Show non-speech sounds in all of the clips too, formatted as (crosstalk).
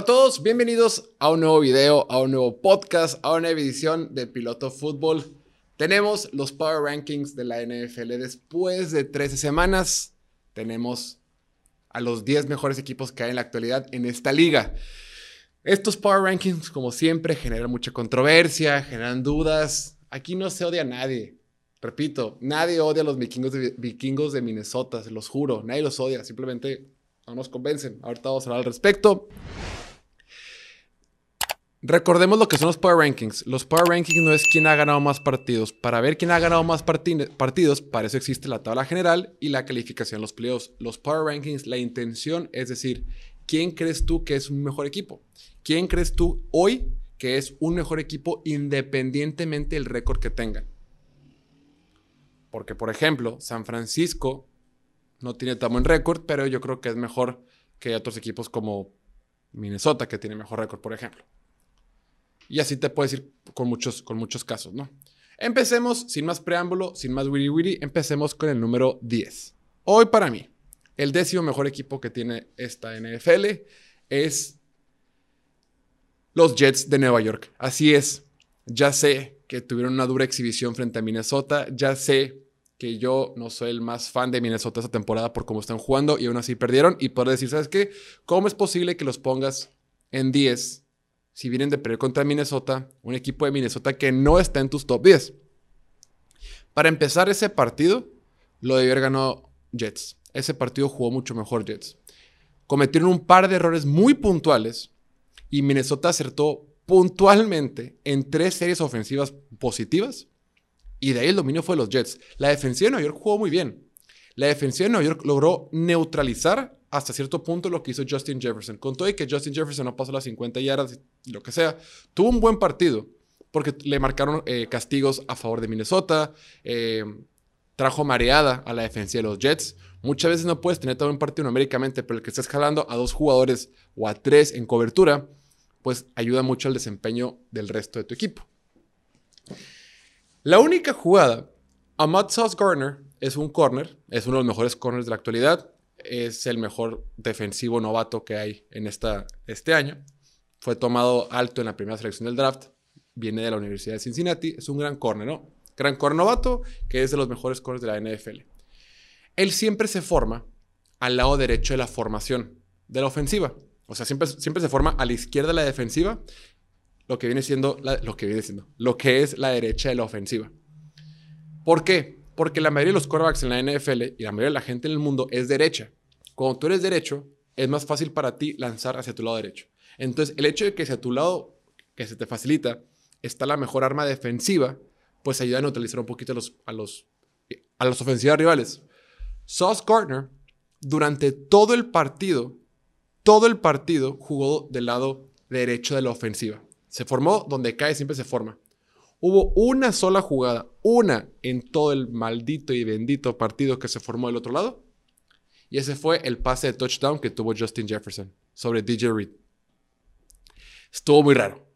Hola a todos, bienvenidos a un nuevo video, a un nuevo podcast, a una edición de Piloto Fútbol. Tenemos los Power Rankings de la NFL después de 13 semanas. Tenemos a los 10 mejores equipos que hay en la actualidad en esta liga. Estos Power Rankings, como siempre, generan mucha controversia, generan dudas. Aquí no se odia a nadie. Repito, nadie odia a los vikingos de, vikingos de Minnesota, se los juro. Nadie los odia, simplemente no nos convencen. Ahorita vamos a hablar al respecto. Recordemos lo que son los Power Rankings. Los Power Rankings no es quién ha ganado más partidos. Para ver quién ha ganado más partidos, para eso existe la tabla general y la calificación de los playoffs. Los Power Rankings, la intención es decir, ¿quién crees tú que es un mejor equipo? ¿Quién crees tú hoy que es un mejor equipo independientemente del récord que tengan? Porque, por ejemplo, San Francisco no tiene tan buen récord, pero yo creo que es mejor que otros equipos como Minnesota, que tiene mejor récord, por ejemplo. Y así te puedes ir con muchos, con muchos casos, ¿no? Empecemos, sin más preámbulo, sin más wiri wiri, empecemos con el número 10. Hoy para mí, el décimo mejor equipo que tiene esta NFL es los Jets de Nueva York. Así es, ya sé que tuvieron una dura exhibición frente a Minnesota, ya sé que yo no soy el más fan de Minnesota esta temporada por cómo están jugando y aún así perdieron y poder decir, ¿sabes qué? ¿Cómo es posible que los pongas en 10 si vienen de perder contra Minnesota, un equipo de Minnesota que no está en tus top 10. Para empezar ese partido, lo debió haber ganado Jets. Ese partido jugó mucho mejor Jets. Cometieron un par de errores muy puntuales y Minnesota acertó puntualmente en tres series ofensivas positivas y de ahí el dominio fue los Jets. La defensiva de Nueva York jugó muy bien. La defensiva de Nueva York logró neutralizar hasta cierto punto lo que hizo Justin Jefferson. Con todo y que Justin Jefferson no pasó las 50 yardas lo que sea, tuvo un buen partido porque le marcaron eh, castigos a favor de Minnesota, eh, trajo mareada a la defensa de los Jets. Muchas veces no puedes tener todo un partido numéricamente, pero el que estés jalando a dos jugadores o a tres en cobertura, pues ayuda mucho al desempeño del resto de tu equipo. La única jugada, Matt Sauce Garner es un corner, es uno de los mejores corners de la actualidad es el mejor defensivo novato que hay en esta, este año. Fue tomado alto en la primera selección del draft. Viene de la Universidad de Cincinnati. Es un gran corner, ¿no? Gran corner novato que es de los mejores corners de la NFL. Él siempre se forma al lado derecho de la formación de la ofensiva. O sea, siempre, siempre se forma a la izquierda de la defensiva, lo que viene siendo, lo que viene siendo, lo que es la derecha de la ofensiva. ¿Por qué? Porque la mayoría de los quarterbacks en la NFL y la mayoría de la gente en el mundo es derecha. Cuando tú eres derecho, es más fácil para ti lanzar hacia tu lado derecho. Entonces, el hecho de que hacia tu lado, que se te facilita, está la mejor arma defensiva, pues ayuda a neutralizar un poquito a los, a los, a los ofensivas rivales. Sauce Gardner, durante todo el partido, todo el partido jugó del lado derecho de la ofensiva. Se formó donde cae, siempre se forma. Hubo una sola jugada, una en todo el maldito y bendito partido que se formó del otro lado. Y ese fue el pase de touchdown que tuvo Justin Jefferson sobre DJ Reed. Estuvo muy raro.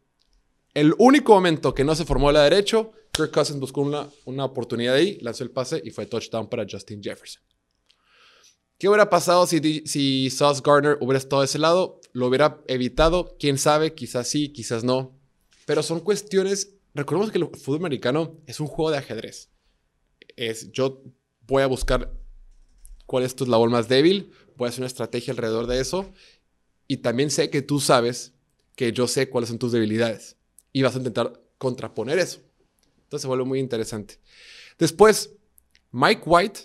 El único momento que no se formó la derecho, Kirk Cousins buscó una, una oportunidad ahí, lanzó el pase y fue touchdown para Justin Jefferson. ¿Qué hubiera pasado si, si Sauce Gardner hubiera estado de ese lado? ¿Lo hubiera evitado? ¿Quién sabe? Quizás sí, quizás no. Pero son cuestiones recordemos que el fútbol americano es un juego de ajedrez. Es, yo voy a buscar cuál es tu eslabón más débil, voy a hacer una estrategia alrededor de eso y también sé que tú sabes que yo sé cuáles son tus debilidades y vas a intentar contraponer eso. Entonces se vuelve muy interesante. Después, Mike White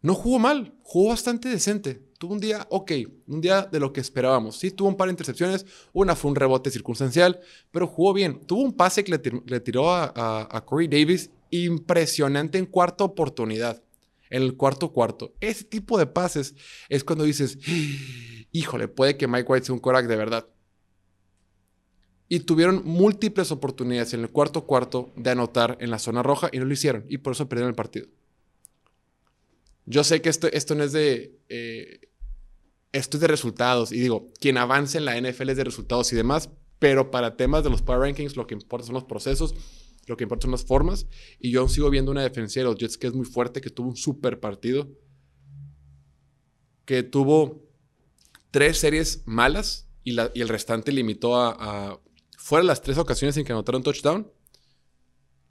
no jugó mal, jugó bastante decente. Tuvo un día ok, un día de lo que esperábamos. Sí, tuvo un par de intercepciones, una fue un rebote circunstancial, pero jugó bien. Tuvo un pase que le, tiró a, Corey Davis impresionante en cuarta oportunidad, en el cuarto cuarto. Ese tipo de pases es cuando dices, (gasps) híjole, puede que Mike White sea un Korak de verdad. Y tuvieron múltiples oportunidades en el cuarto cuarto de anotar en la zona roja y no lo hicieron. Y por eso perdieron el partido. Yo sé que esto, esto no es de eh, esto es de resultados. Y digo, quien avance en la NFL es de resultados y demás, pero para temas de los Power Rankings lo que importa son los procesos, lo que importa son las formas. Y yo sigo viendo una defensa de los Jets que es muy fuerte, que tuvo un super partido, que tuvo tres series malas y, el restante limitó a, a, Fuera las tres ocasiones en que anotaron touchdown,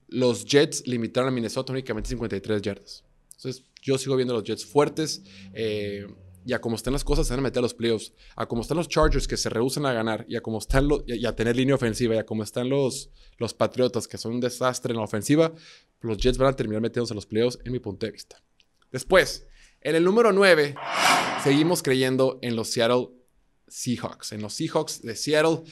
los Jets limitaron a Minnesota únicamente 53 yardas. Entonces, yo sigo viendo a los Jets fuertes. Eh, y a cómo están las cosas, se van a meter a los playoffs. A cómo están los Chargers que se rehusan a ganar. Y a cómo están los. Y a tener línea ofensiva. Y a cómo están los, los Patriotas que son un desastre en la ofensiva. Los Jets van a terminar metiéndose a los playoffs, en mi punto de vista. Después, en el número 9, seguimos creyendo en los Seattle Seahawks. En los Seahawks de Seattle.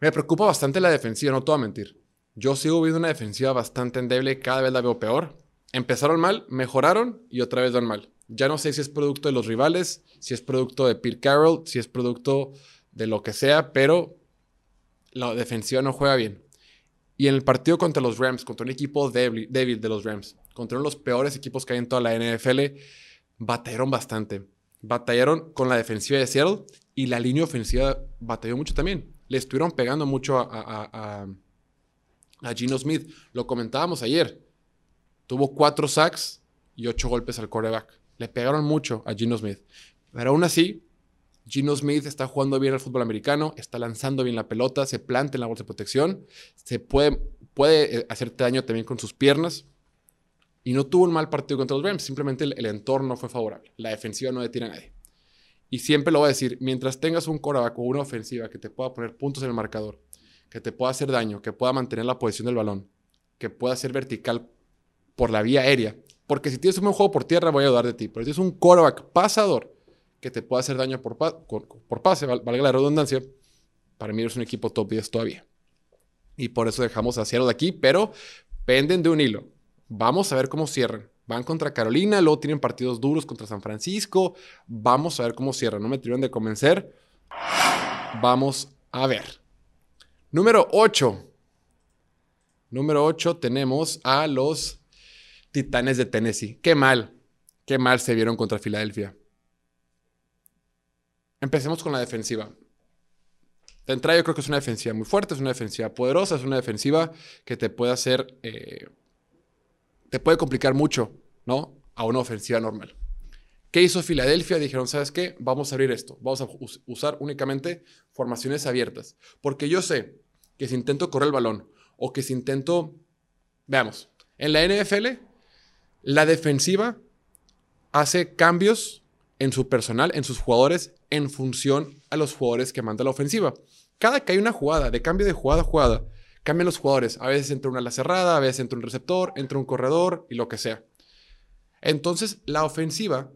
Me preocupa bastante la defensiva, no te a mentir. Yo sigo viendo una defensiva bastante endeble, cada vez la veo peor. Empezaron mal, mejoraron y otra vez van mal. Ya no sé si es producto de los rivales, si es producto de Pete Carroll, si es producto de lo que sea, pero la defensiva no juega bien. Y en el partido contra los Rams, contra un equipo débil, de los Rams, contra uno de los peores equipos que hay en toda la NFL, batallaron bastante. Batallaron con la defensiva de Seattle y la línea ofensiva batalló mucho también. Le estuvieron pegando mucho a, a, a Gino Smith. Lo comentábamos ayer. Tuvo cuatro sacks y ocho golpes al quarterback. Le pegaron mucho a Gino Smith. Pero aún así, Gino Smith está jugando bien al fútbol americano, está lanzando bien la pelota, se planta en la bolsa de protección, se puede, puede eh, hacerte daño también con sus piernas. Y no tuvo un mal partido contra los Rams, simplemente el, entorno fue favorable. La defensiva no detiene a nadie. Y siempre lo voy a decir, mientras tengas un quarterback o una ofensiva que te pueda poner puntos en el marcador, que te pueda hacer daño, que pueda mantener la posición del balón, que pueda ser vertical por la vía aérea. Porque si tienes un buen juego por tierra, voy a dudar de ti. Pero si tienes un quarterback pasador que te puede hacer daño por, pase, valga la redundancia, para mí es un equipo top 10 todavía. Y por eso dejamos a Seattle de aquí, pero penden de un hilo. Vamos a ver cómo cierran. Van contra Carolina, luego tienen partidos duros contra San Francisco. Vamos a ver cómo cierran. No me tuvieron de convencer. Vamos a ver. Número 8. Número 8 tenemos a los Titanes de Tennessee. Qué mal, qué mal se vieron contra Filadelfia. Empecemos con la defensiva. De entrada yo creo que es una defensiva muy fuerte, es una defensiva poderosa, es una defensiva que te puede hacer, eh, te puede complicar mucho, ¿no? A una ofensiva normal. ¿Qué hizo Filadelfia? Dijeron, ¿sabes qué? Vamos a abrir esto. Vamos a usar únicamente formaciones abiertas. Porque yo sé que si intento correr el balón o que si intento, veamos, en la NFL la defensiva hace cambios en su personal, en sus jugadores, en función a los jugadores que manda la ofensiva. Cada que hay una jugada, de cambio de jugada a jugada, cambian los jugadores. A veces entra una ala cerrada, a veces entra un receptor, entra un corredor y lo que sea. Entonces, la ofensiva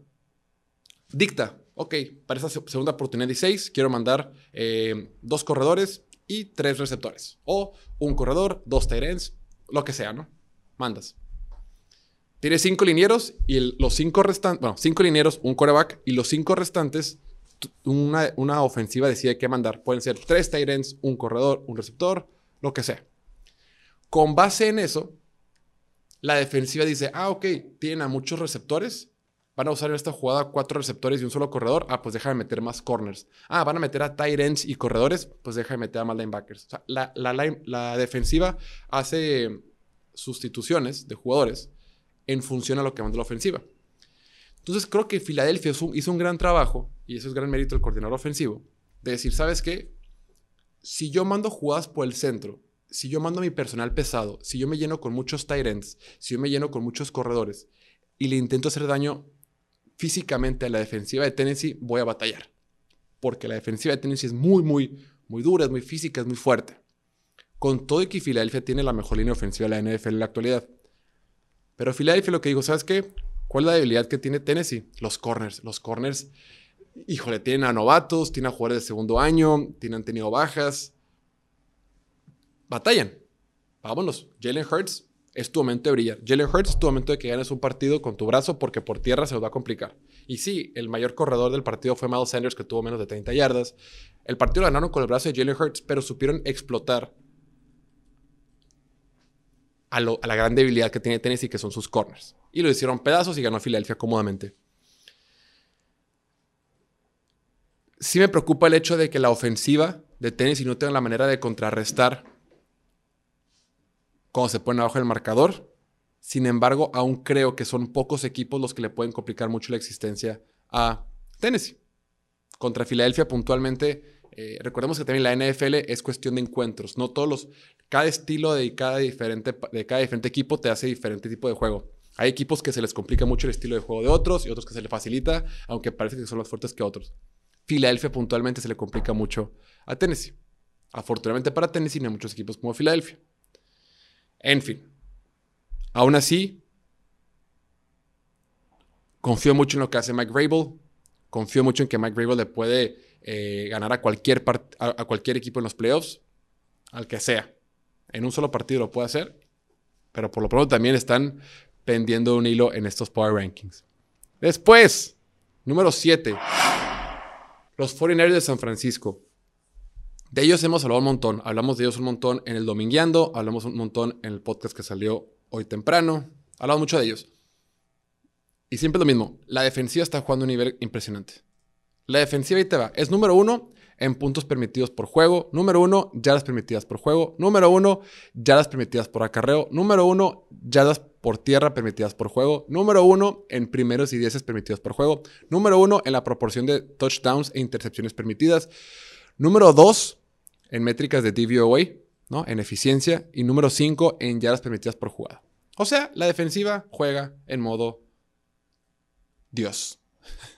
dicta, ok, para esta segunda oportunidad 16, quiero mandar eh, dos corredores y tres receptores. O un corredor, dos tight lo que sea, ¿no? Mandas. Tienes cinco linieros y los cinco restantes, bueno, cinco linieros, un coreback y los cinco restantes, una, una ofensiva decide qué mandar. Pueden ser tres tight ends, un corredor, un receptor, lo que sea. Con base en eso, la defensiva dice, ah, ok, tienen a muchos receptores, van a usar en esta jugada cuatro receptores y un solo corredor, ah, pues deja de meter más corners. Ah, van a meter a tight ends y corredores, pues deja de meter a más linebackers. O sea, la, la defensiva hace sustituciones de jugadores en función a lo que manda la ofensiva. Entonces creo que Filadelfia hizo un gran trabajo, y eso es gran mérito del coordinador ofensivo, de decir, ¿sabes qué? Si yo mando jugadas por el centro, si yo mando mi personal pesado, si yo me lleno con muchos tight ends, si yo me lleno con muchos corredores y le intento hacer daño físicamente a la defensiva de Tennessee, voy a batallar. Porque la defensiva de Tennessee es muy, muy, muy dura, es muy física, es muy fuerte. Con todo y que Filadelfia tiene la mejor línea ofensiva de la NFL en la actualidad. Pero Philadelphia lo que digo, ¿sabes qué? ¿Cuál es la debilidad que tiene Tennessee? Los corners. Los corners, híjole, tienen a novatos, tienen a jugadores de segundo año, tienen, han tenido bajas. Batallan. Vámonos. Jalen Hurts es tu momento de brillar. Jalen Hurts es tu momento de que ganes un partido con tu brazo porque por tierra se os va a complicar. Y sí, el mayor corredor del partido fue Miles Sanders que tuvo menos de 30 yardas. El partido lo ganaron con el brazo de Jalen Hurts, pero supieron explotar a, la gran debilidad que tiene Tennessee, que son sus corners. Y lo hicieron pedazos y ganó Filadelfia cómodamente. Sí me preocupa el hecho de que la ofensiva de Tennessee no tenga la manera de contrarrestar cuando se pone abajo el marcador. Sin embargo, aún creo que son pocos equipos los que le pueden complicar mucho la existencia a Tennessee. Contra Filadelfia puntualmente, eh, recordemos que también la NFL es cuestión de encuentros, no todos los, cada estilo de cada diferente, de cada diferente equipo te hace diferente tipo de juego. Hay equipos que se les complica mucho el estilo de juego de otros y otros que se les facilita, aunque parece que son más fuertes que otros. Filadelfia puntualmente se le complica mucho a Tennessee. Afortunadamente para Tennessee no hay muchos equipos como Filadelfia. En fin, aún así, confío mucho en lo que hace Mike Rabel. Confío mucho en que Mike Rabel le puede eh, ganar a cualquier, a cualquier equipo en los playoffs, al que sea. En un solo partido lo puede hacer, pero por lo pronto también están pendiendo un hilo en estos Power Rankings. Después, número 7, los 49ers de San Francisco. De ellos hemos hablado un montón. Hablamos de ellos un montón en el Domingueando, hablamos un montón en el podcast que salió hoy temprano. Hablamos mucho de ellos. Y siempre lo mismo, la defensiva está jugando a un nivel impresionante. La defensiva y te va. Es número uno en puntos permitidos por juego. Número uno, yardas permitidas por juego. Número uno, yardas permitidas por acarreo. Número uno, yardas por tierra permitidas por juego. Número uno, en primeros y dieces permitidos por juego. Número uno, en la proporción de touchdowns e intercepciones permitidas. Número dos, en métricas de DVOA, ¿no? En eficiencia. Y número cinco, en yardas permitidas por jugada. O sea, la defensiva juega en modo Dios. (laughs)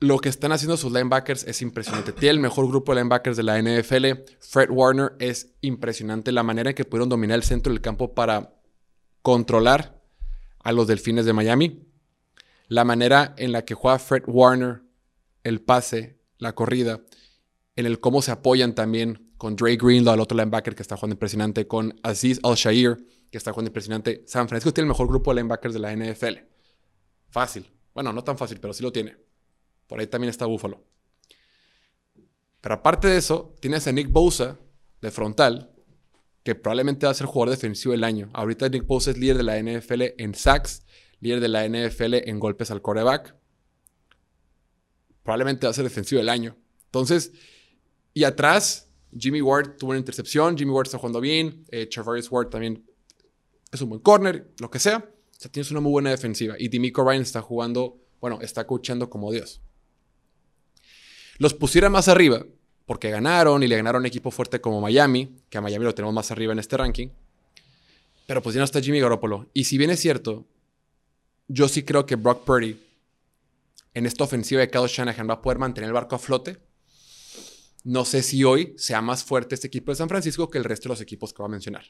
Lo que están haciendo sus linebackers es impresionante. Tiene el mejor grupo de linebackers de la NFL. Fred Warner es impresionante. La manera en que pudieron dominar el centro del campo para controlar a los delfines de Miami. La manera en la que juega Fred Warner, el pase, la corrida. En el cómo se apoyan también con Dre Greenlaw, el otro linebacker que está jugando impresionante. Con Aziz Al-Shair, que está jugando impresionante. San Francisco tiene el mejor grupo de linebackers de la NFL. Fácil. Bueno, no tan fácil, pero sí lo tiene. Por ahí también está Buffalo. Pero aparte de eso, tienes a Nick Bosa de frontal, que probablemente va a ser jugador defensivo del año. Ahorita Nick Bosa es líder de la NFL en sacks, líder de la NFL en golpes al coreback. Probablemente va a ser defensivo del año. Entonces, y atrás, Jimmy Ward tuvo una intercepción, Jimmy Ward está jugando bien, eh, Ward también es un buen corner, lo que sea. O sea, tienes una muy buena defensiva. Y Dimico Ryan está jugando, bueno, está coachando como Dios los pusiera más arriba, porque ganaron y le ganaron un equipo fuerte como Miami, que a Miami lo tenemos más arriba en este ranking, pero pues ya no está Jimmy Garoppolo. Y si bien es cierto, yo sí creo que Brock Purdy en esta ofensiva de Kyle Shanahan va a poder mantener el barco a flote. No sé si hoy sea más fuerte este equipo de San Francisco que el resto de los equipos que va a mencionar.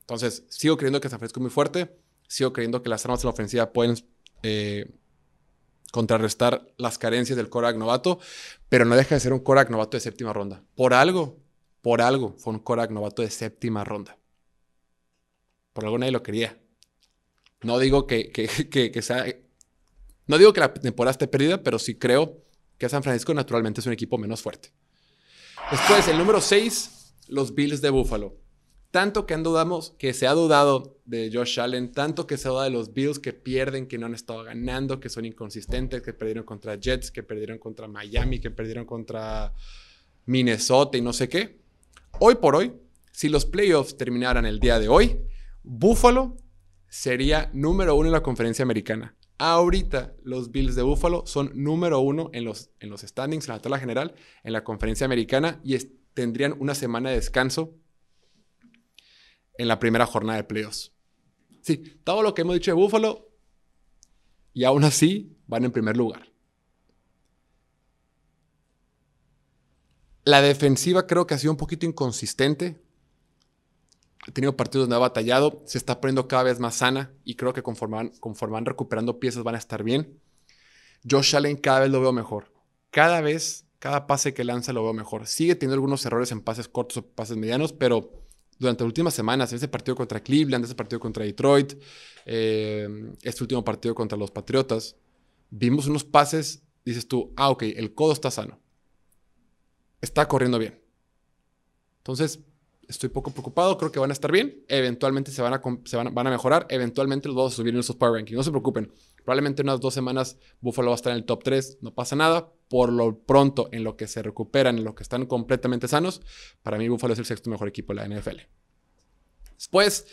Entonces, sigo creyendo que San Francisco es muy fuerte. Sigo creyendo que las armas de la ofensiva pueden eh, contrarrestar las carencias del Korak novato, pero no deja de ser un Korak novato de séptima ronda. Por algo, por algo fue un Korak novato de séptima ronda. Por algo nadie lo quería. No digo que, que, (laughs) sea. No digo que la temporada esté perdida, pero sí creo que San Francisco naturalmente es un equipo menos fuerte. Después, el número 6, los Bills de Buffalo. Tanto que, han que se ha dudado de Josh Allen, tanto que se ha dudado de los Bills que pierden, que no han estado ganando, que son inconsistentes, que perdieron contra Jets, que perdieron contra Miami, que perdieron contra Minnesota y no sé qué. Hoy por hoy, si los playoffs terminaran el día de hoy, Buffalo sería número uno en la conferencia americana. Ahorita los Bills de Buffalo son número uno en los, en los standings, en la tabla general, en la conferencia americana y tendrían una semana de descanso en la primera jornada de playoffs. Sí, todo lo que hemos dicho de Buffalo y aún así van en primer lugar. La defensiva creo que ha sido un poquito inconsistente. Ha tenido partidos donde ha batallado. Se está poniendo cada vez más sana y creo que conforme van, conforme van recuperando piezas van a estar bien. Josh Allen cada vez lo veo mejor. Cada vez, cada pase que lanza lo veo mejor. Sigue teniendo algunos errores en pases cortos o pases medianos, pero durante las últimas semanas, ese partido contra Cleveland, ese partido contra Detroit, eh, este último partido contra los Patriotas, vimos unos pases, dices tú, ah, ok, el codo está sano. Está corriendo bien. Entonces, estoy poco preocupado, creo que van a estar bien, eventualmente se van a, mejorar, eventualmente los vamos a subir en esos Power Rankings, no se preocupen, probablemente en unas dos semanas Buffalo va a estar en el top 3, no pasa nada, por lo pronto en lo que se recuperan, en lo que están completamente sanos, para mí Buffalo es el sexto mejor equipo de la NFL. Después,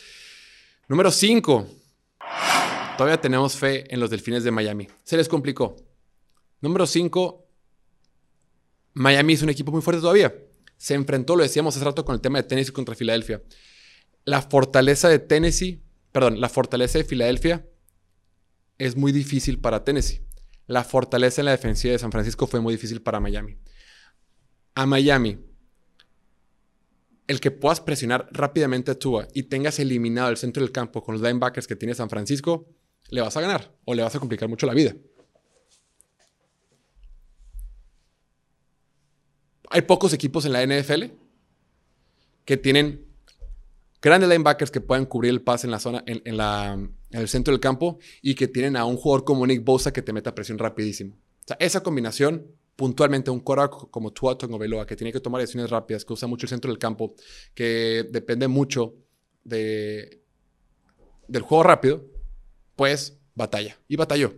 número 5, todavía tenemos fe en los Delfines de Miami, se les complicó, Número 5, Miami es un equipo muy fuerte todavía. Se enfrentó, lo decíamos hace rato, con el tema de Tennessee contra Filadelfia. La fortaleza de Tennessee, perdón, la fortaleza de Filadelfia es muy difícil para Tennessee. La fortaleza en la defensiva de San Francisco fue muy difícil para Miami. A Miami, el que puedas presionar rápidamente a Tua y tengas eliminado el centro del campo con los linebackers que tiene San Francisco, le vas a ganar o le vas a complicar mucho la vida. Hay pocos equipos en la NFL que tienen grandes linebackers que puedan cubrir el pase en la zona, en, el centro del campo y que tienen a un jugador como Nick Bosa que te meta presión rapidísimo. O sea, esa combinación, puntualmente un cora como Tua Tagovailoa, que tiene que tomar decisiones rápidas, que usa mucho el centro del campo, que depende mucho de, del juego rápido, pues batalla. Y batalló.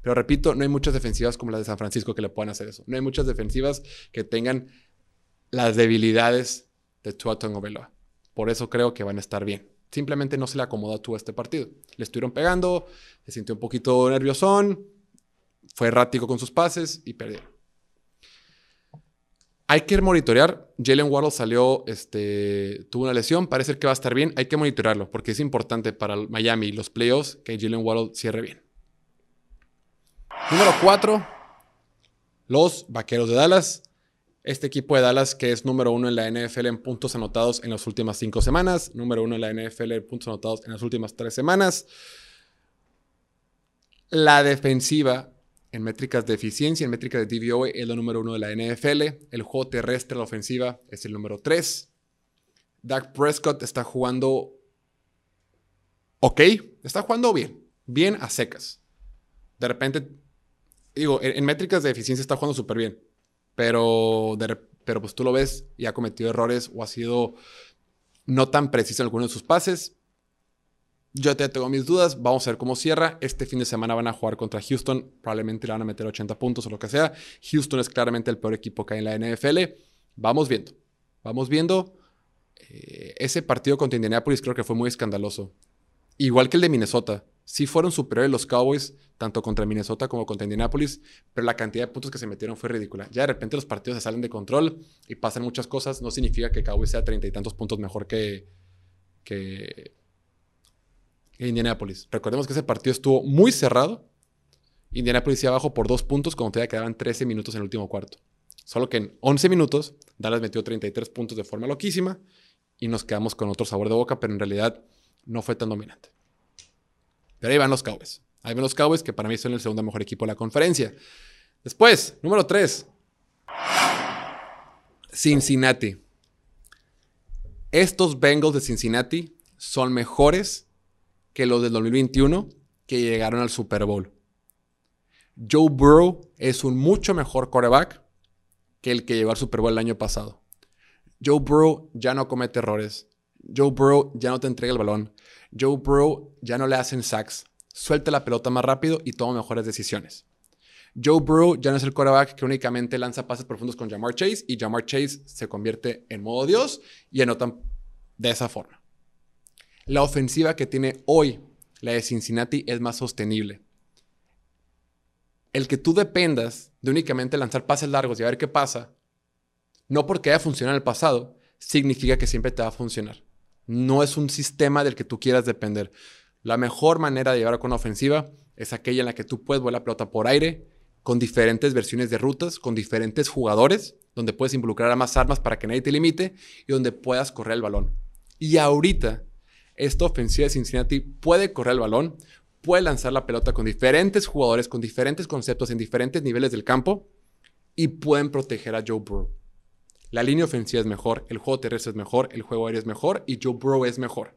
Pero repito, no hay muchas defensivas como las de San Francisco que le puedan hacer eso. No hay muchas defensivas que tengan las debilidades de Tua Tagovailoa. Por eso creo que van a estar bien. Simplemente no se le acomodó a Tua este partido. Le estuvieron pegando, se sintió un poquito nerviosón, fue errático con sus pases y perdió. Hay que monitorear. Jalen Waddle salió, este, tuvo una lesión, parece que va a estar bien. Hay que monitorearlo porque es importante para Miami y los playoffs que Jalen Waddle cierre bien. Número 4, los Vaqueros de Dallas. Este equipo de Dallas, que es número uno en la NFL en puntos anotados en las últimas cinco semanas, número uno en la NFL en puntos anotados en las últimas tres semanas. La defensiva en métricas de eficiencia, en métricas de DVOA, es la número uno de la NFL. El juego terrestre, la ofensiva, es el número tres. Dak Prescott está jugando ok, está jugando bien, bien a secas. De repente digo, en, métricas de eficiencia está jugando súper bien, pero, pero pues tú lo ves y ha cometido errores o ha sido no tan preciso en algunos de sus pases. Yo te tengo mis dudas, vamos a ver cómo cierra. Este fin de semana van a jugar contra Houston, probablemente le van a meter 80 puntos o lo que sea. Houston es claramente el peor equipo que hay en la NFL. Vamos viendo, vamos viendo. Eh, ese partido contra Indianapolis creo que fue muy escandaloso. Igual que el de Minnesota sí fueron superiores los Cowboys, tanto contra Minnesota como contra Indianapolis, pero la cantidad de puntos que se metieron fue ridícula. Ya de repente los partidos se salen de control y pasan muchas cosas. No significa que Cowboys sea treinta y tantos puntos mejor que, que, Indianapolis. Recordemos que ese partido estuvo muy cerrado. Indianapolis iba abajo por dos puntos cuando todavía quedaban 13 minutos en el último cuarto. Solo que en 11 minutos Dallas metió 33 puntos de forma loquísima y nos quedamos con otro sabor de boca, pero en realidad no fue tan dominante. Pero ahí van los Cowboys. Ahí van los Cowboys, que para mí son el segundo mejor equipo de la conferencia. Después, número 3. Cincinnati. Estos Bengals de Cincinnati son mejores que los del 2021 que llegaron al Super Bowl. Joe Burrow es un mucho mejor quarterback que el que llegó al Super Bowl el año pasado. Joe Burrow ya no comete errores. Joe Burrow ya no te entrega el balón. Joe Burrow ya no le hacen sacks. Suelta la pelota más rápido y toma mejores decisiones. Joe Burrow ya no es el quarterback que únicamente lanza pases profundos con Jamar Chase y Jamar Chase se convierte en modo Dios y anotan de esa forma. La ofensiva que tiene hoy la de Cincinnati es más sostenible. El que tú dependas de únicamente lanzar pases largos y a ver qué pasa, no porque haya funcionado en el pasado, significa que siempre te va a funcionar. No es un sistema del que tú quieras depender. La mejor manera de llevar a una ofensiva es aquella en la que tú puedes volar la pelota por aire, con diferentes versiones de rutas, con diferentes jugadores, donde puedes involucrar a más armas para que nadie te limite y donde puedas correr el balón. Y ahorita, esta ofensiva de Cincinnati puede correr el balón, puede lanzar la pelota con diferentes jugadores, con diferentes conceptos en diferentes niveles del campo y pueden proteger a Joe Burrow. La línea ofensiva es mejor, el juego terrestre es mejor, el juego aéreo es mejor y Joe Burrow es mejor.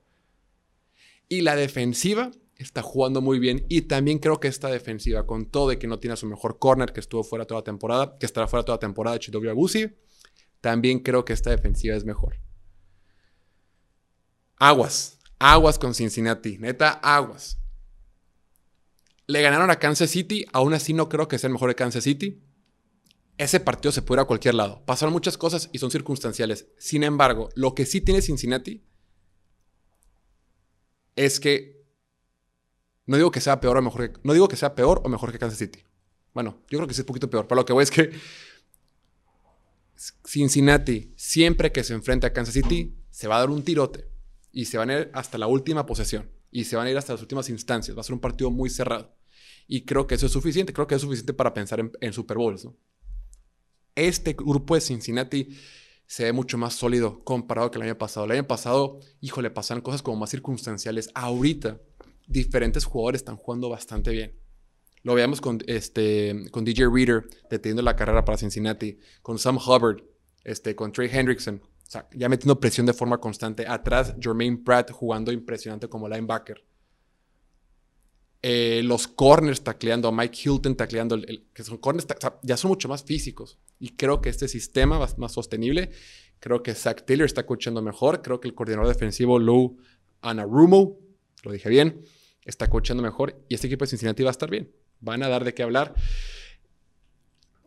Y la defensiva está jugando muy bien y también creo que esta defensiva, con todo de que no tiene a su mejor corner, que estuvo fuera toda la temporada, que estará fuera toda la temporada, Chidobe Agusi, también creo que esta defensiva es mejor. Aguas, aguas con Cincinnati, neta, aguas. Le ganaron a Kansas City, aún así no creo que sea el mejor de Kansas City ese partido se puede ir a cualquier lado. Pasaron muchas cosas y son circunstanciales. Sin embargo, lo que sí tiene Cincinnati es que no digo que sea peor o mejor que, no digo que sea peor o mejor que Kansas City. Bueno, yo creo que sí es un poquito peor. Pero lo que voy es que Cincinnati, siempre que se enfrenta a Kansas City, se va a dar un tirote y se van a ir hasta la última posesión y se van a ir hasta las últimas instancias. Va a ser un partido muy cerrado. Y creo que eso es suficiente. Creo que es suficiente para pensar en, Super Bowls. Este grupo de Cincinnati se ve mucho más sólido comparado que el año pasado. El año pasado, híjole, pasaron cosas como más circunstanciales. Ahorita, diferentes jugadores están jugando bastante bien. Lo veíamos con, este, con DJ Reader deteniendo la carrera para Cincinnati, con Sam Hubbard, este, con Trey Hendrickson. Ya metiendo presión de forma constante. Atrás, Jermaine Pratt jugando impresionante como linebacker. Eh, los corners tacleando, Mike Hilton tacleando, el, que son corners, ya son mucho más físicos. Y creo que este sistema va más sostenible. Creo que Zach Taylor está coachando mejor. Creo que el coordinador defensivo Lou Anarumo, lo dije bien, está coachando mejor. Y este equipo de Cincinnati va a estar bien van a dar de qué hablar.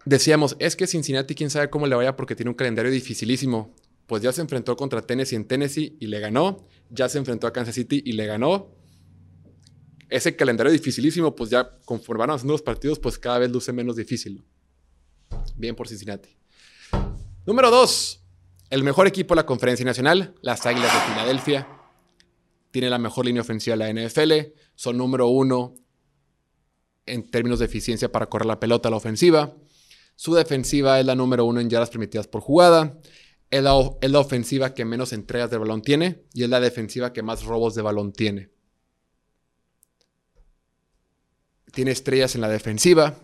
Decíamos, es que Cincinnati, quién sabe cómo le vaya porque tiene un calendario dificilísimo. Pues ya se enfrentó contra Tennessee en Tennessee y le ganó. Ya se enfrentó a Kansas City y le ganó. Ese calendario dificilísimo, pues ya conforme van avanzando los partidos, pues cada vez luce menos difícil. Bien por Cincinnati. Número dos, el mejor equipo de la conferencia nacional, las Águilas de Filadelfia. Tiene la mejor línea ofensiva de la NFL. Son número uno en términos de eficiencia para correr la pelota a la ofensiva. Su defensiva es la número uno en yardas permitidas por jugada. Es la, ofensiva que menos entregas de balón tiene y es la defensiva que más robos de balón tiene. Tiene estrellas en la defensiva.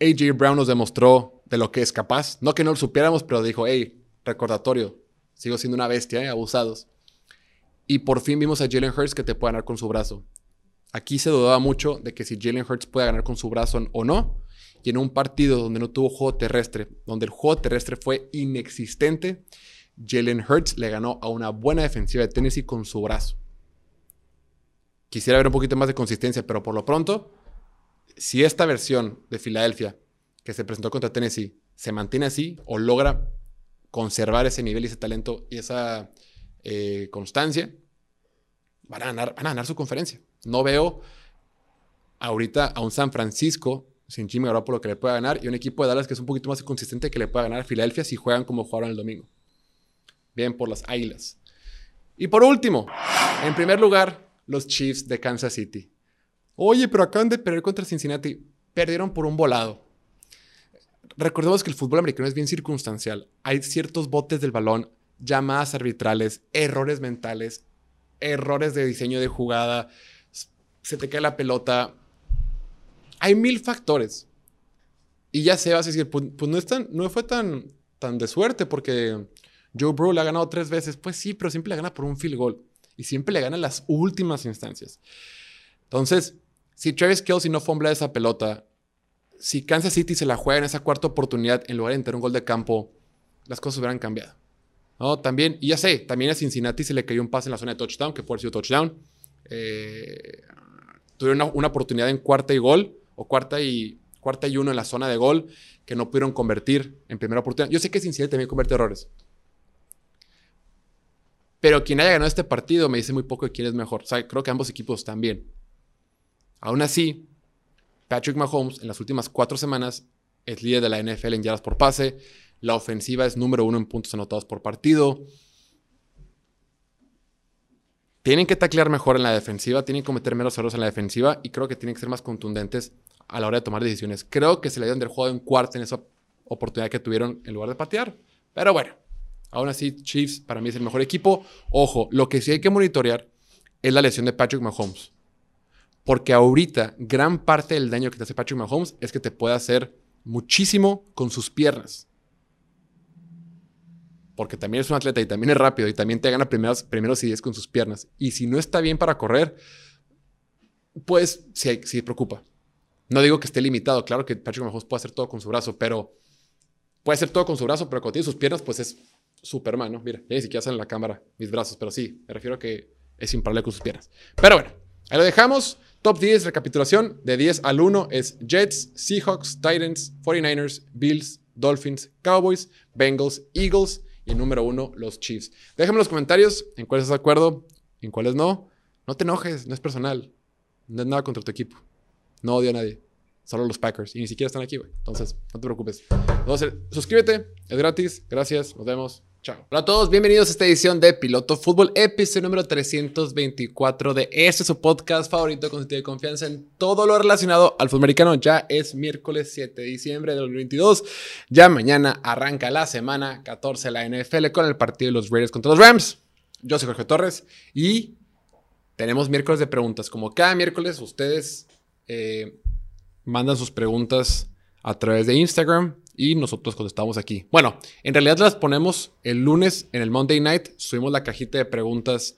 AJ Brown nos demostró de lo que es capaz. No que no lo supiéramos, pero dijo, hey, recordatorio, sigo siendo una bestia, ¿eh? abusados. Y por fin vimos a Jalen Hurts que te puede ganar con su brazo. Aquí se dudaba mucho de que si Jalen Hurts puede ganar con su brazo o no. Y en un partido donde no tuvo juego terrestre, donde el juego terrestre fue inexistente, Jalen Hurts le ganó a una buena defensiva de Tennessee con su brazo. Quisiera ver un poquito más de consistencia, pero por lo pronto, si esta versión de Filadelfia que se presentó contra Tennessee se mantiene así o logra conservar ese nivel y ese talento y esa eh, constancia, van a, ganar, van a ganar su conferencia. No veo ahorita a un San Francisco sin Jimmy Garoppolo que le pueda ganar y un equipo de Dallas que es un poquito más consistente que le pueda ganar a Filadelfia si juegan como jugaron el domingo. Bien por las Águilas. Y por último, en primer lugar, los Chiefs de Kansas City. Oye, pero acaban de perder contra Cincinnati. Perdieron por un volado. Recordemos que el fútbol americano es bien circunstancial. Hay ciertos botes del balón, llamadas arbitrales, errores mentales, errores de diseño de jugada, se te cae la pelota. Hay mil factores. Y ya se vas a decir, pues, pues, no, no fue tan, tan de suerte porque Joe Burrow le ha ganado tres veces. Pues sí, pero siempre le gana por un field goal. Y siempre le gana las últimas instancias. Entonces, si Travis Kelsey no fumbla esa pelota, si Kansas City se la juega en esa cuarta oportunidad en lugar de entrar un gol de campo, las cosas hubieran cambiado. ¿No? También, y ya sé, también a Cincinnati se le cayó un pase en la zona de touchdown, que fue sido touchdown. Eh, tuvieron una, oportunidad en cuarta y gol, o cuarta y, cuarta y uno en la zona de gol, que no pudieron convertir en primera oportunidad. Yo sé que Cincinnati también convierte errores. Pero quien haya ganado este partido me dice muy poco de quién es mejor. O sea, creo que ambos equipos también. Aún así, Patrick Mahomes en las últimas cuatro semanas es líder de la NFL en yardas por pase. La ofensiva es número uno en puntos anotados por partido. Tienen que taclear mejor en la defensiva, tienen que cometer menos errores en la defensiva y creo que tienen que ser más contundentes a la hora de tomar decisiones. Creo que se le dieron del juego en cuarto en esa oportunidad que tuvieron en lugar de patear. Pero bueno, aún así, Chiefs para mí es el mejor equipo. Ojo, lo que sí hay que monitorear es la lesión de Patrick Mahomes. Porque ahorita gran parte del daño que te hace Patrick Mahomes es que te puede hacer muchísimo con sus piernas porque también es un atleta y también es rápido y también te gana primeros, primeros y con sus piernas. Y si no está bien para correr, pues sí, sí preocupa. No digo que esté limitado, claro que Patrick Mahomes puede hacer todo con su brazo, pero puede hacer todo con su brazo, pero cuando tiene sus piernas, pues es Superman, ¿no? Mira, ya ni siquiera salen en la cámara mis brazos, pero sí, me refiero a que es imparable con sus piernas. Pero bueno, ahí lo dejamos. Top 10, recapitulación, de 10 al 1 es Jets, Seahawks, Titans, 49ers, Bills, Dolphins, Cowboys, Bengals, Eagles, y número uno, los Chiefs. Déjame en los comentarios en cuáles estás de acuerdo, en cuáles no. No te enojes, no es personal. No es nada contra tu equipo. No odio a nadie. Solo los Packers. Y ni siquiera están aquí, güey. Entonces, no te preocupes. Entonces, suscríbete. Es gratis. Gracias. Nos vemos. Hola a todos, bienvenidos a esta edición de Piloto Fútbol, episodio número 324 de este su podcast favorito con sentido de confianza en todo lo relacionado al fútbol americano. Ya es miércoles 7 de diciembre de 2022. Ya mañana arranca la semana 14 de la NFL con el partido de los Raiders contra los Rams. Yo soy Jorge Torres y tenemos miércoles de preguntas. Como cada miércoles, ustedes eh, mandan sus preguntas a través de Instagram y nosotros contestamos aquí. Bueno, en realidad las ponemos el lunes en el Monday Night. Subimos la cajita de preguntas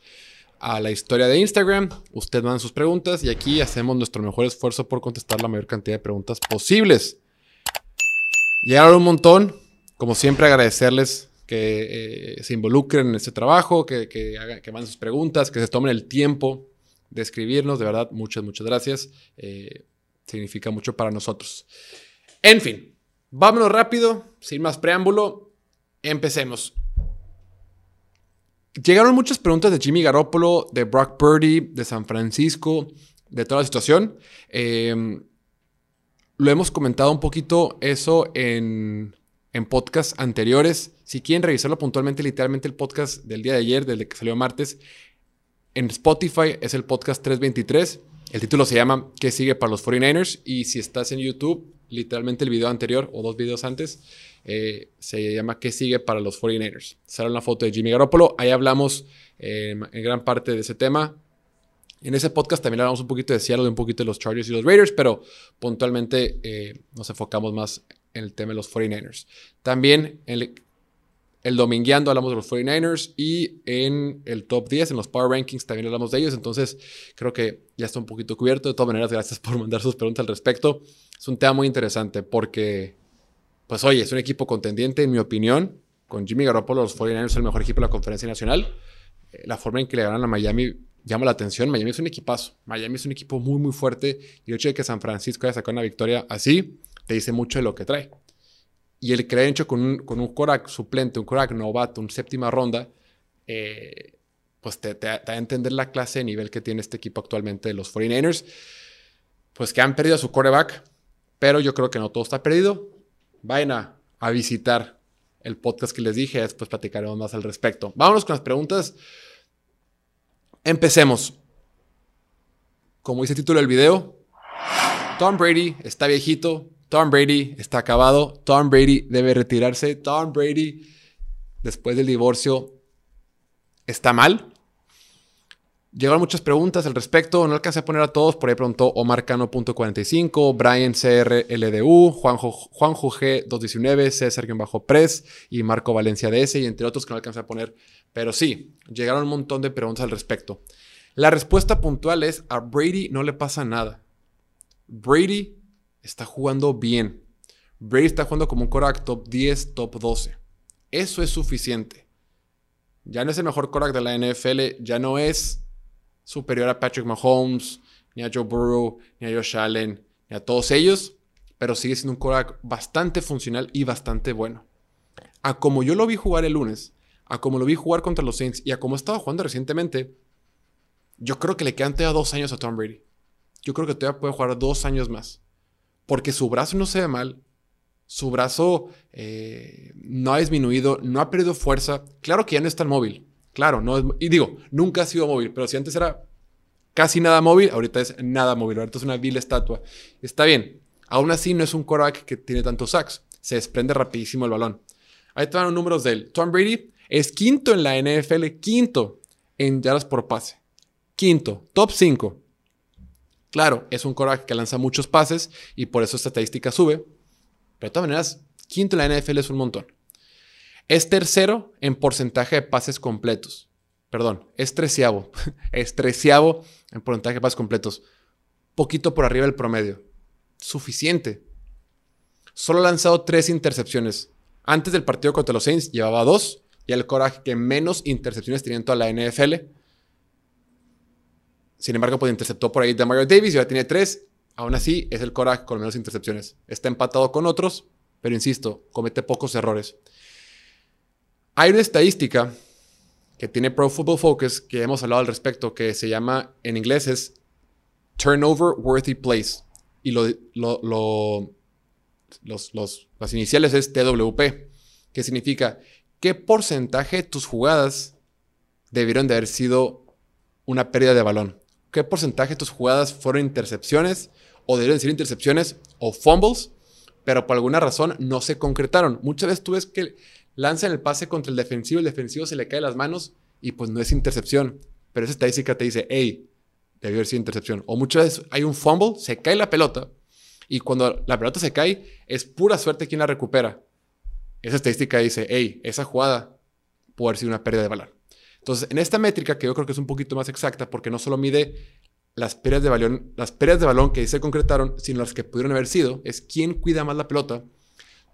a la historia de Instagram. Ustedes mandan sus preguntas y aquí hacemos nuestro mejor esfuerzo por contestar la mayor cantidad de preguntas posibles. Llegaron un montón. Como siempre, agradecerles que eh, se involucren en este trabajo, que, que manden sus preguntas, que se tomen el tiempo de escribirnos. De verdad, muchas, muchas gracias. Eh, significa mucho para nosotros. En fin, vámonos rápido, sin más preámbulo, empecemos. Llegaron muchas preguntas de Jimmy Garoppolo, de Brock Purdy, de San Francisco, de toda la situación. Eh, lo hemos comentado un poquito eso en, en podcasts anteriores. Si quieren revisarlo puntualmente, literalmente el podcast del día de ayer, desde que salió martes, en Spotify es el podcast 323. El título se llama ¿Qué sigue para los 49ers? Y si estás en YouTube, literalmente el video anterior o dos videos antes, eh, se llama ¿Qué sigue para los 49ers? Sale una foto de Jimmy Garoppolo. Ahí hablamos eh, en gran parte de ese tema. En ese podcast también hablamos un poquito de Seattle, un poquito de los Chargers y los Raiders, pero puntualmente eh, nos enfocamos más en el tema de los 49ers. También el, el domingueando hablamos de los 49ers y en el top 10, en los Power Rankings, también hablamos de ellos. Entonces, creo que ya está un poquito cubierto. De todas maneras, gracias (laughs) por mandar sus preguntas al respecto. Es un tema muy interesante porque, pues, oye, es un equipo contendiente, en mi opinión. Con Jimmy Garoppolo, los 49ers son el mejor equipo de la conferencia nacional. La forma en que le ganan a Miami llama la atención. Miami es un equipazo. Miami es un equipo muy, muy fuerte. Y el hecho de que San Francisco haya sacado una victoria así, te dice mucho de lo que trae. Y el que le hecho con un, con un Korak suplente, un Korak novato, un séptima ronda, eh, pues te, te, te, da a entender la clase de nivel que tiene este equipo actualmente de los 49ers. Pues que han perdido a su quarterback, pero yo creo que no todo está perdido. Vayan a, a visitar el podcast que les dije, después platicaremos más al respecto. Vámonos con las preguntas. Empecemos. Como dice el título del video, Tom Brady está viejito, Tom Brady está acabado, Tom Brady debe retirarse, Tom Brady después del divorcio está mal. Llegaron muchas preguntas al respecto, no alcancé a poner a todos, por ahí preguntó Omar Cano.45, Brian CRLDU, Juanjo, Juanjo G219, César-Pres y Marco Valencia DS y entre otros que no alcancé a poner. Pero sí, llegaron un montón de preguntas al respecto. La respuesta puntual es, a Brady no le pasa nada. Brady está jugando bien. Brady está jugando como un quarterback top 10, top 12. Eso es suficiente. Ya no es el mejor quarterback de la NFL, ya no es superior a Patrick Mahomes, ni a Joe Burrow, ni a Josh Allen, ni a todos ellos, pero sigue siendo un quarterback bastante funcional y bastante bueno. A como yo lo vi jugar el lunes, a como lo vi jugar contra los Saints y a como estaba jugando recientemente, yo creo que le quedan todavía dos años a Tom Brady. Yo creo que todavía puede jugar dos años más. Porque su brazo no se ve mal, su brazo eh, no ha disminuido, no ha perdido fuerza. Claro que ya no es tan móvil. Claro, no es, y digo, nunca ha sido móvil, pero si antes era casi nada móvil, ahorita es nada móvil, ahorita es una vil estatua. Está bien, aún así no es un quarterback que tiene tantos sacks, se desprende rapidísimo el balón. Ahí van los números de él. Tom Brady es quinto en la NFL, quinto en yardas por pase. Quinto, top 5. Claro, es un quarterback que lanza muchos pases y por eso esta estadística sube. Pero de todas maneras, quinto en la NFL es un montón. Es tercero en porcentaje de pases completos. Perdón, es treceavo. (laughs) es treceavo en porcentaje de pases completos. Poquito por arriba del promedio. Suficiente. Solo ha lanzado tres intercepciones. Antes del partido contra los Saints llevaba dos. Y el coraje que menos intercepciones tenía en toda la NFL. Sin embargo, pues interceptó por ahí de Mario Davis y ahora tiene tres. Aún así, es el coraje con menos intercepciones. Está empatado con otros, pero insisto, comete pocos errores. Hay una estadística que tiene Pro Football Focus que hemos hablado al respecto, que se llama en inglés es Turnover Worthy Plays. y lo, lo, los, las iniciales es TWP, que significa qué porcentaje de tus jugadas debieron de haber sido una pérdida de balón. ¿Qué porcentaje de tus jugadas fueron intercepciones o debieron ser intercepciones o fumbles, pero por alguna razón no se concretaron? Muchas veces tú ves que lanzan el pase contra el defensivo, el defensivo se le cae las manos y pues no es intercepción. Pero esa estadística te dice, hey, debió haber sido intercepción. O muchas veces hay un fumble, se cae la pelota y cuando la pelota se cae es pura suerte quien la recupera. Esa estadística dice, hey, esa jugada puede haber sido una pérdida de balón. Entonces, en esta métrica, que yo creo que es un poquito más exacta, porque no solo mide las pérdidas de balón, las pérdidas de balón que se concretaron, sino las que pudieron haber sido, es quién cuida más la pelota.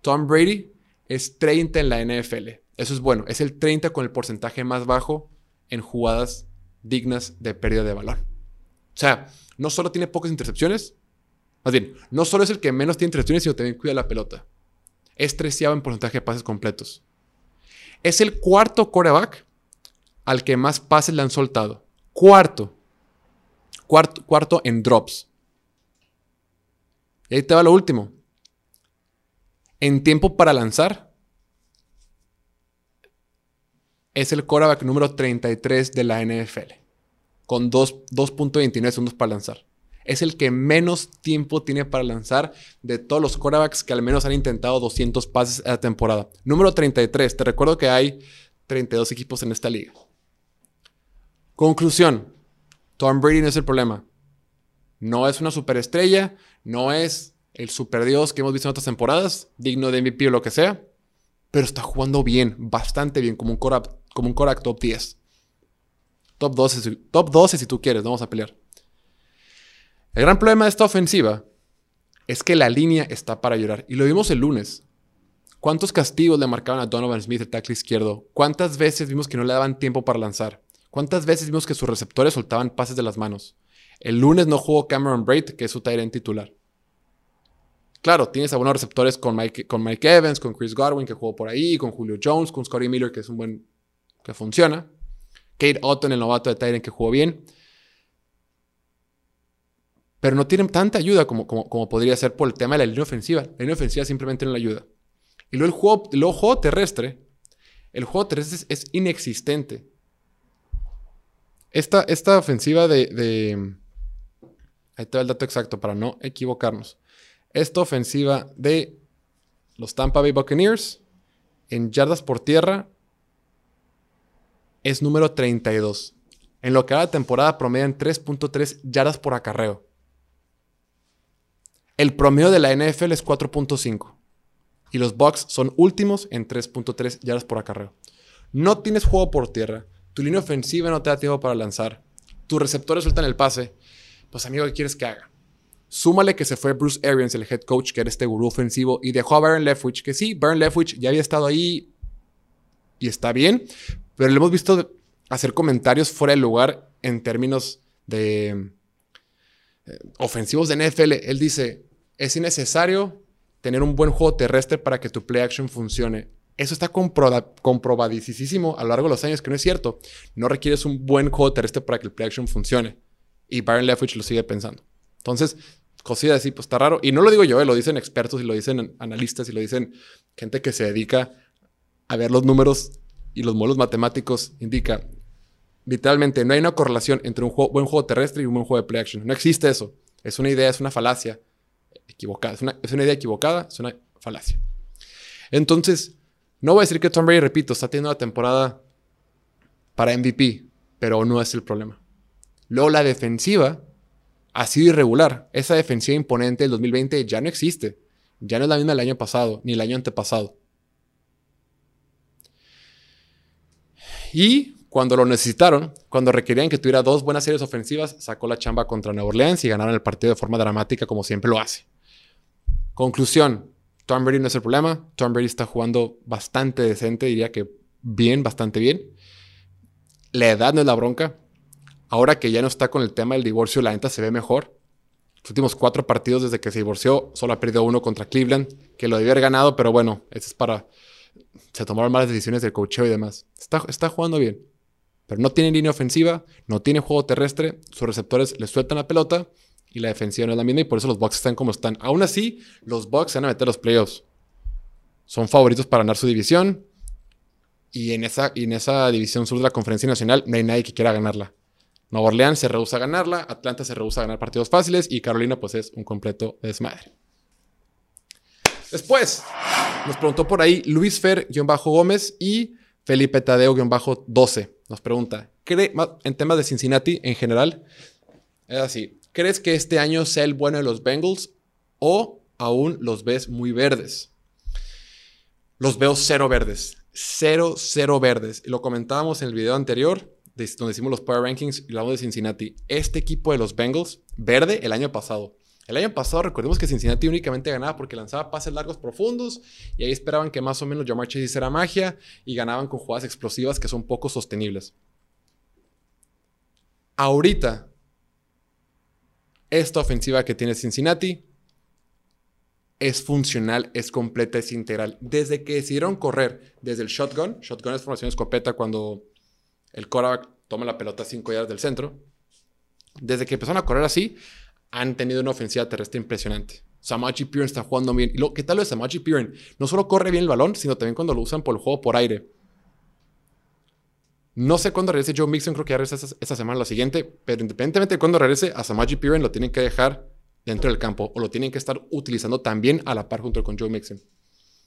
Tom Brady es 30 en la NFL. Eso es bueno, es el 30 con el porcentaje más bajo en jugadas dignas de pérdida de balón. O sea, no solo tiene pocas intercepciones, más bien, no solo es el que menos tiene intercepciones, sino también cuida la pelota. Es treceavo en porcentaje de pases completos. Es el cuarto coreback al que más pases le han soltado. Cuarto. Cuarto, cuarto en drops. Y ahí te va lo último. En tiempo para lanzar, es el quarterback número 33 de la NFL, con 2.29 segundos para lanzar. Es el que menos tiempo tiene para lanzar de todos los quarterbacks que al menos han intentado 200 pases a la temporada. Número 33. Te recuerdo que hay 32 equipos en esta liga. Conclusión. Tom Brady no es el problema. No es una superestrella, no es el superdios que hemos visto en otras temporadas, digno de MVP o lo que sea, pero está jugando bien, bastante bien, como un Korak, como un top 10. Top 12, top 12 si tú quieres, vamos a pelear. El gran problema de esta ofensiva es que la línea está para llorar. Y lo vimos el lunes. ¿Cuántos castigos le marcaban a Donovan Smith, el tackle izquierdo? ¿Cuántas veces vimos que no le daban tiempo para lanzar? ¿Cuántas veces vimos que sus receptores soltaban pases de las manos? El lunes no jugó Cameron Braid, que es su en titular. Claro, tienes a buenos receptores con Mike, con Mike Evans, con Chris Godwin, que jugó por ahí, con Julio Jones, con Scotty Miller, que es un buen. que funciona. Kate Otton, el novato de Tyrant, que jugó bien. Pero no tienen tanta ayuda como, como, podría ser por el tema de la línea ofensiva. La línea ofensiva simplemente no la ayuda. Y luego el juego, el juego terrestre. El juego terrestre es inexistente. Esta, esta ofensiva de, Ahí te va el dato exacto para no equivocarnos. Esta ofensiva de los Tampa Bay Buccaneers en yardas por tierra es número 32. En lo que va la temporada promedian 3.3 yardas por acarreo. El promedio de la NFL es 4.5. Y los Bucks son últimos en 3.3 yardas por acarreo. No tienes juego por tierra. Tu línea ofensiva no te da tiempo para lanzar. Tus receptores sueltan el pase. Pues amigo, ¿qué quieres que haga? Súmale que se fue Bruce Arians, el head coach, que era este gurú ofensivo, y dejó a Baron Leftwich, que sí, Baron Leftwich ya había estado ahí y está bien, pero le hemos visto hacer comentarios fuera de lugar en términos de eh, ofensivos de NFL. Él dice, es innecesario tener un buen juego terrestre para que tu play action funcione. Eso está comprobadísimo a lo largo de los años que no es cierto. No requieres un buen juego terrestre para que el play action funcione. Y Byron Leftwich lo sigue pensando. Entonces, cosida así, pues está raro. Y no lo digo yo, eh, lo dicen expertos y lo dicen analistas y lo dicen gente que se dedica a ver los números y los modelos matemáticos. Indica, literalmente, no hay una correlación entre un buen juego terrestre y un buen juego de play action. No existe eso. Es una idea, es una falacia equivocada. Es una, es una idea equivocada, es una falacia. Entonces, no voy a decir que Tom Brady, repito, está teniendo una temporada para MVP, pero no es el problema. Luego la defensiva ha sido irregular. Esa defensiva imponente del 2020 ya no existe. Ya no es la misma del año pasado, ni el año antepasado. Y cuando lo necesitaron, cuando requerían que tuviera dos buenas series ofensivas, sacó la chamba contra Nueva Orleans y ganaron el partido de forma dramática como siempre lo hace. Conclusión, Tom Brady no es el problema. Tom Brady está jugando bastante decente, diría que bien, bastante bien. La edad no es la bronca. Ahora que ya no está con el tema del divorcio, la neta se ve mejor. Los últimos cuatro partidos desde que se divorció, solo ha perdido uno contra Cleveland, que lo debió haber ganado, pero bueno, eso es para. Se tomaron malas decisiones del cocheo y demás. Está, está jugando bien. Pero no tiene línea ofensiva, no tiene juego terrestre, sus receptores le sueltan la pelota y la defensiva no es la misma y por eso los Bucks están como están. Aún así, los Bucks se van a meter los playoffs. Son favoritos para ganar su división y en esa, y en esa división sur de la Conferencia Nacional no hay nadie que quiera ganarla. Nueva Orleans se rehúsa a ganarla, Atlanta se rehúsa a ganar partidos fáciles y Carolina pues es un completo desmadre. Después, nos preguntó por ahí Luis Fer-Gómez y Felipe Tadeo-12. Nos pregunta, en temas de Cincinnati en general, es así, ¿crees que este año sea el bueno de los Bengals o aún los ves muy verdes? Los veo cero verdes. Cero, cero verdes. Y lo comentábamos en el video anterior, donde hicimos los Power Rankings y hablamos de Cincinnati. Este equipo de los Bengals, verde el año pasado. El año pasado recordemos que Cincinnati únicamente ganaba porque lanzaba pases largos profundos y ahí esperaban que más o menos Jamar Chase hiciera magia y ganaban con jugadas explosivas que son poco sostenibles. Ahorita, esta ofensiva que tiene Cincinnati es funcional, es completa, es integral. Desde que decidieron correr desde el shotgun, shotgun es formación escopeta cuando el quarterback toma la pelota a 5 yardas del centro, desde que empezaron a correr así, han tenido una ofensiva terrestre impresionante. Samaji Piran está jugando bien. ¿Y lo, tal lo de Samaji? No solo corre bien el balón, sino también cuando lo usan por el juego por aire. No sé cuándo regrese Joe Mixon, creo que ya regresa esta, semana la siguiente, pero independientemente de cuándo regrese, a Samaji Piran lo tienen que dejar dentro del campo o lo tienen que estar utilizando también a la par junto con Joe Mixon.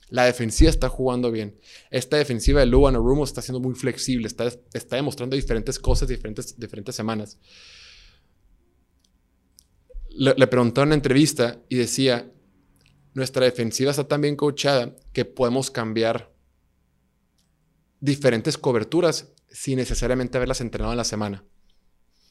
La defensiva está jugando bien. Esta defensiva de Luan Arumo está siendo muy flexible, está, demostrando diferentes cosas diferentes, diferentes semanas. Le, preguntó en una entrevista y decía, nuestra defensiva está tan bien coachada que podemos cambiar diferentes coberturas sin necesariamente haberlas entrenado en la semana.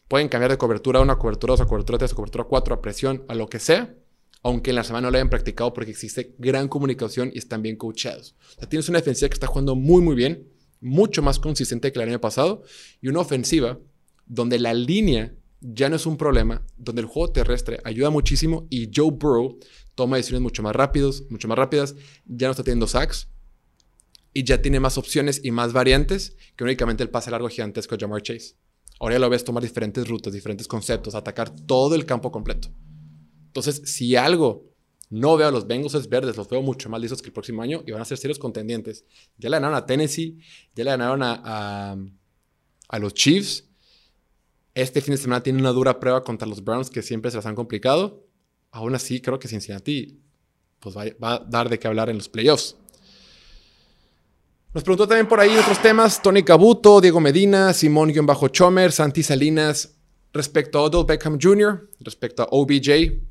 Pueden cambiar de cobertura a una cobertura 2 a cobertura 3 a cobertura 4 a presión, a lo que sea, aunque en la semana no lo hayan practicado porque existe gran comunicación y están bien coachados. O sea, tienes una defensiva que está jugando muy, muy bien, mucho más consistente que el año pasado, y una ofensiva donde la línea ya no es un problema, donde el juego terrestre ayuda muchísimo y Joe Burrow toma decisiones mucho más rápidos, mucho más rápidas, ya no está teniendo sacks y ya tiene más opciones y más variantes que únicamente el pase largo gigantesco de Jamar Chase. Ahora ya lo ves tomar diferentes rutas, diferentes conceptos, atacar todo el campo completo. Entonces, si algo no veo a los Bengals es verdes, los veo mucho más listos que el próximo año y van a ser serios contendientes. Ya le ganaron a Tennessee, ya le ganaron a, a, los Chiefs. Este fin de semana tiene una dura prueba contra los Browns que siempre se las han complicado. Aún así, creo que Cincinnati pues va, va a dar de qué hablar en los playoffs. Nos preguntó también por ahí otros temas, Tony Cabuto, Diego Medina, Simón-Chomer, Santi Salinas, respecto a Odell Beckham Jr., respecto a OBJ.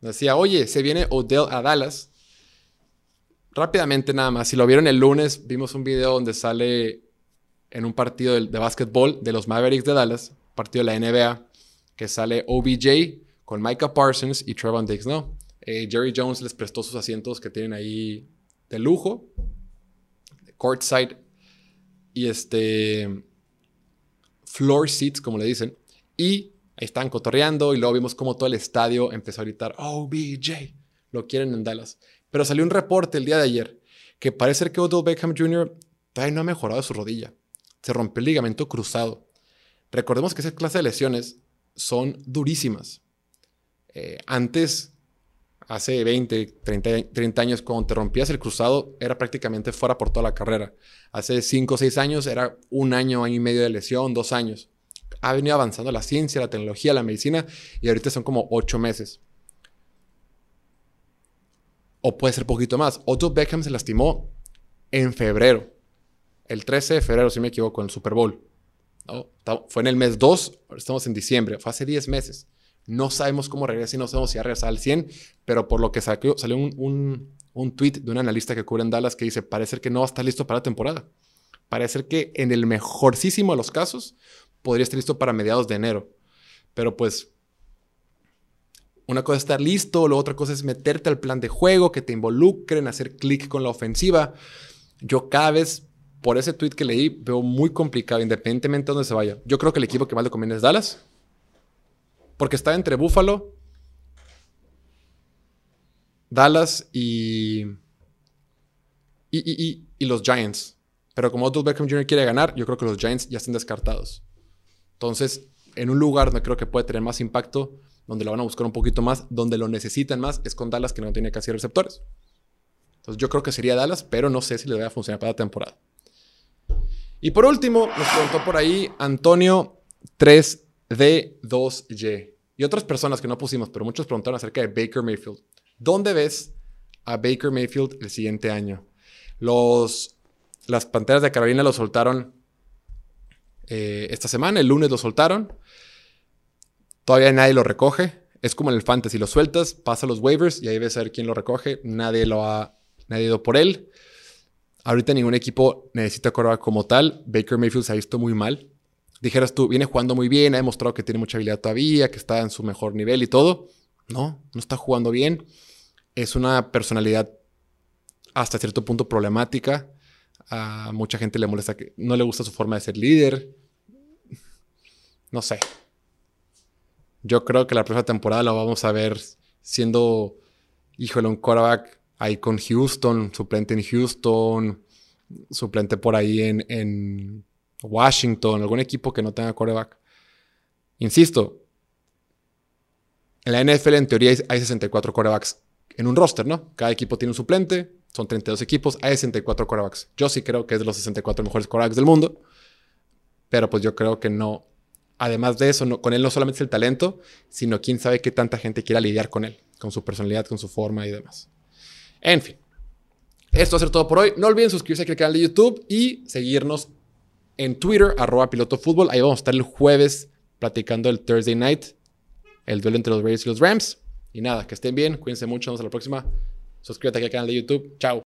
Decía, oye, se viene Odell a Dallas. Rápidamente nada más, si lo vieron el lunes, vimos un video donde sale en un partido de, de básquetbol de los Mavericks de Dallas, partido de la NBA, que sale OBJ con Micah Parsons y Trevon Diggs, ¿no? Eh, Jerry Jones les prestó sus asientos que tienen ahí de lujo courtside y este floor seats, como le dicen. Y ahí estaban cotorreando y luego vimos como todo el estadio empezó a gritar, OBJ, lo quieren en Dallas. Pero salió un reporte el día de ayer que parece que Odell Beckham Jr. todavía no ha mejorado su rodilla. Se rompió el ligamento cruzado. Recordemos que esa clase de lesiones son durísimas. Eh, antes hace 20, 30, 30, años, cuando te rompías el cruzado, era prácticamente fuera por toda la carrera. Hace 5 o 6 años era un año, año y medio de lesión, dos años. Ha venido avanzando la ciencia, la tecnología, la medicina, y ahorita son como 8 meses. O puede ser poquito más. Otto Beckham se lastimó en febrero. El 13 de febrero, si me equivoco, en el Super Bowl. Fue en el mes 2, estamos en diciembre, fue hace 10 meses. No sabemos cómo regresa y no sabemos si va a regresar al 100, pero por lo que salió, salió un, un, tweet de un analista que cubre en Dallas que dice, parece que no va a estar listo para la temporada. Parece que en el mejorcísimo de los casos podría estar listo para mediados de enero. Pero pues una cosa es estar listo, la otra cosa es meterte al plan de juego, que te involucren, hacer clic con la ofensiva. Yo cada vez, por ese tweet que leí, veo muy complicado, independientemente de dónde se vaya. Yo creo que el equipo que más le conviene es Dallas. Porque está entre Buffalo, Dallas y, y, y, los Giants. Pero como Odell Beckham Jr. quiere ganar, yo creo que los Giants ya están descartados. Entonces, en un lugar donde creo que puede tener más impacto, donde lo van a buscar un poquito más, donde lo necesitan más, es con Dallas, que no tiene casi receptores. Entonces yo creo que sería Dallas, pero no sé si le va a funcionar para la temporada. Y por último, nos preguntó por ahí Antonio 3D2Y. Y otras personas que no pusimos, pero muchos preguntaron acerca de Baker Mayfield. ¿Dónde ves a Baker Mayfield el siguiente año? Los, las Panteras de Carolina lo soltaron eh, esta semana, el lunes lo soltaron. Todavía nadie lo recoge. Es como en el fantasy, lo sueltas, pasa los waivers y ahí ves a ver quién lo recoge. Nadie lo ha, nadie ido por él. Ahorita ningún equipo necesita correr como tal. Baker Mayfield se ha visto muy mal. Dijeras tú, viene jugando muy bien, ha demostrado que tiene mucha habilidad todavía, que está en su mejor nivel y todo. No, no está jugando bien. Es una personalidad hasta cierto punto problemática. A mucha gente le molesta que no le gusta su forma de ser líder. No sé. Yo creo que la próxima temporada lo vamos a ver siendo, híjole, un quarterback ahí con Houston, suplente en Houston, suplente por ahí en, en Washington, algún equipo que no tenga quarterback. Insisto, en la NFL en teoría hay 64 quarterbacks en un roster, ¿no? Cada equipo tiene un suplente, son 32 equipos, hay 64 quarterbacks. Yo sí creo que es de los 64 mejores quarterbacks del mundo, pero pues yo creo que no. Además de eso, con él no solamente es el talento, sino quién sabe qué tanta gente quiera lidiar con él, con su personalidad, con su forma y demás. En fin, esto va a ser todo por hoy. No olviden suscribirse aquí al canal de YouTube y seguirnos en Twitter, arroba piloto fútbol. Ahí vamos a estar el jueves platicando el Thursday night, el duelo entre los Raiders y los Rams. Y nada, que estén bien, cuídense mucho, nos vemos la próxima. Suscríbete aquí al canal de YouTube. Chao.